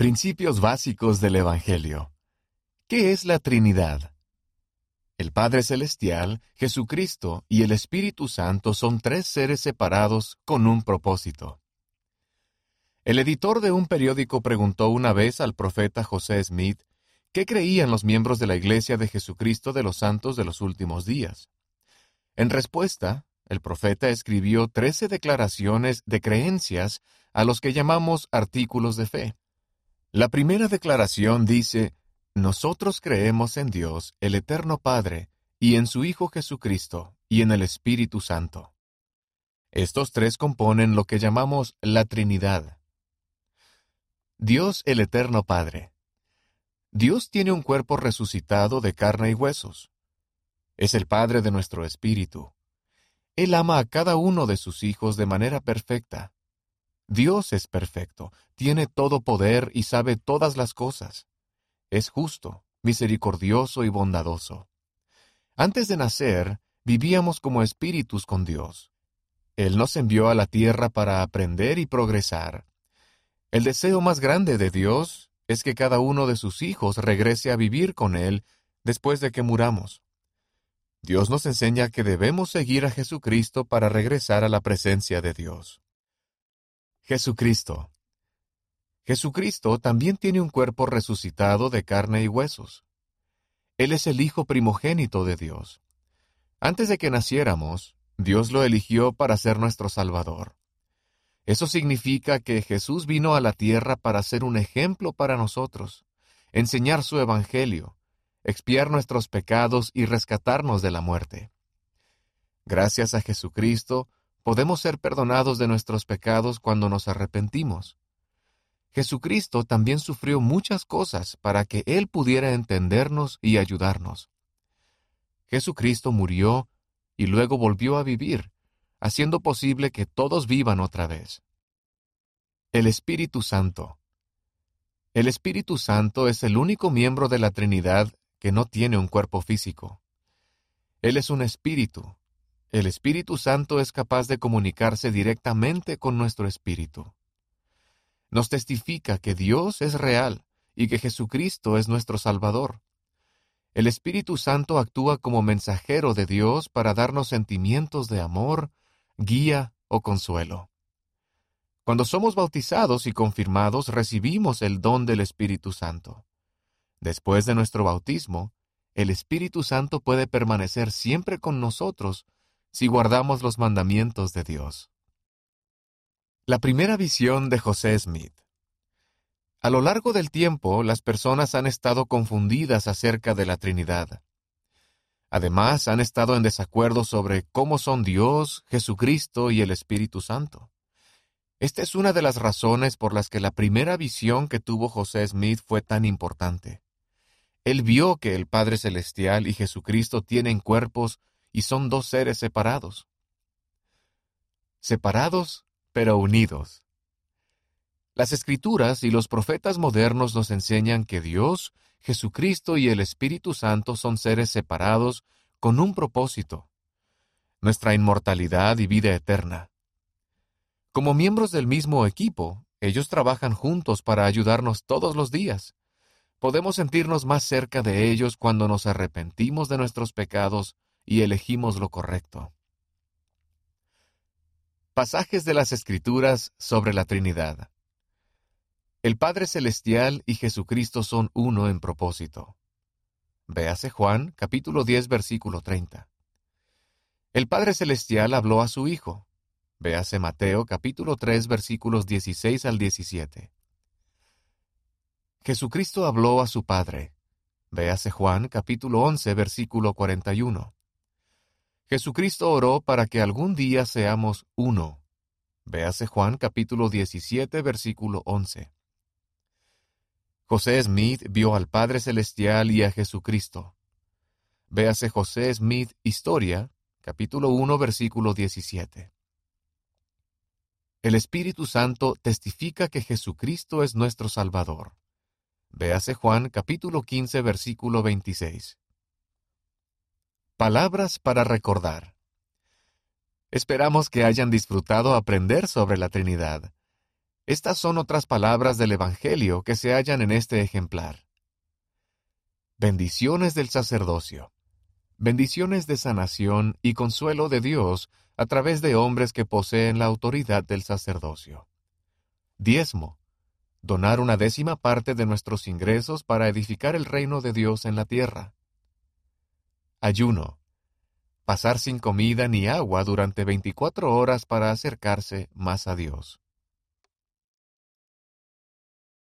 Principios básicos del Evangelio. ¿Qué es la Trinidad? El Padre Celestial, Jesucristo y el Espíritu Santo son tres seres separados con un propósito. El editor de un periódico preguntó una vez al profeta José Smith qué creían los miembros de la Iglesia de Jesucristo de los Santos de los últimos días. En respuesta, el profeta escribió trece declaraciones de creencias a los que llamamos artículos de fe. La primera declaración dice, Nosotros creemos en Dios, el Eterno Padre, y en su Hijo Jesucristo, y en el Espíritu Santo. Estos tres componen lo que llamamos la Trinidad. Dios el Eterno Padre. Dios tiene un cuerpo resucitado de carne y huesos. Es el Padre de nuestro espíritu. Él ama a cada uno de sus hijos de manera perfecta. Dios es perfecto, tiene todo poder y sabe todas las cosas. Es justo, misericordioso y bondadoso. Antes de nacer, vivíamos como espíritus con Dios. Él nos envió a la tierra para aprender y progresar. El deseo más grande de Dios es que cada uno de sus hijos regrese a vivir con Él después de que muramos. Dios nos enseña que debemos seguir a Jesucristo para regresar a la presencia de Dios. Jesucristo. Jesucristo también tiene un cuerpo resucitado de carne y huesos. Él es el Hijo primogénito de Dios. Antes de que naciéramos, Dios lo eligió para ser nuestro Salvador. Eso significa que Jesús vino a la tierra para ser un ejemplo para nosotros, enseñar su Evangelio, expiar nuestros pecados y rescatarnos de la muerte. Gracias a Jesucristo, podemos ser perdonados de nuestros pecados cuando nos arrepentimos. Jesucristo también sufrió muchas cosas para que Él pudiera entendernos y ayudarnos. Jesucristo murió y luego volvió a vivir, haciendo posible que todos vivan otra vez. El Espíritu Santo. El Espíritu Santo es el único miembro de la Trinidad que no tiene un cuerpo físico. Él es un espíritu, el Espíritu Santo es capaz de comunicarse directamente con nuestro espíritu. Nos testifica que Dios es real y que Jesucristo es nuestro Salvador. El Espíritu Santo actúa como mensajero de Dios para darnos sentimientos de amor, guía o consuelo. Cuando somos bautizados y confirmados recibimos el don del Espíritu Santo. Después de nuestro bautismo, el Espíritu Santo puede permanecer siempre con nosotros si guardamos los mandamientos de Dios. La primera visión de José Smith. A lo largo del tiempo, las personas han estado confundidas acerca de la Trinidad. Además, han estado en desacuerdo sobre cómo son Dios, Jesucristo y el Espíritu Santo. Esta es una de las razones por las que la primera visión que tuvo José Smith fue tan importante. Él vio que el Padre Celestial y Jesucristo tienen cuerpos y son dos seres separados. Separados, pero unidos. Las escrituras y los profetas modernos nos enseñan que Dios, Jesucristo y el Espíritu Santo son seres separados con un propósito, nuestra inmortalidad y vida eterna. Como miembros del mismo equipo, ellos trabajan juntos para ayudarnos todos los días. Podemos sentirnos más cerca de ellos cuando nos arrepentimos de nuestros pecados y elegimos lo correcto. Pasajes de las Escrituras sobre la Trinidad. El Padre Celestial y Jesucristo son uno en propósito. Véase Juan, capítulo 10, versículo 30. El Padre Celestial habló a su Hijo. Véase Mateo, capítulo 3, versículos 16 al 17. Jesucristo habló a su Padre. Véase Juan, capítulo 11, versículo 41. Jesucristo oró para que algún día seamos uno. Véase Juan capítulo 17, versículo 11. José Smith vio al Padre Celestial y a Jesucristo. Véase José Smith Historia, capítulo 1, versículo 17. El Espíritu Santo testifica que Jesucristo es nuestro Salvador. Véase Juan capítulo 15, versículo 26. Palabras para recordar. Esperamos que hayan disfrutado aprender sobre la Trinidad. Estas son otras palabras del Evangelio que se hallan en este ejemplar. Bendiciones del sacerdocio. Bendiciones de sanación y consuelo de Dios a través de hombres que poseen la autoridad del sacerdocio. Diezmo. Donar una décima parte de nuestros ingresos para edificar el reino de Dios en la tierra. Ayuno. Pasar sin comida ni agua durante 24 horas para acercarse más a Dios.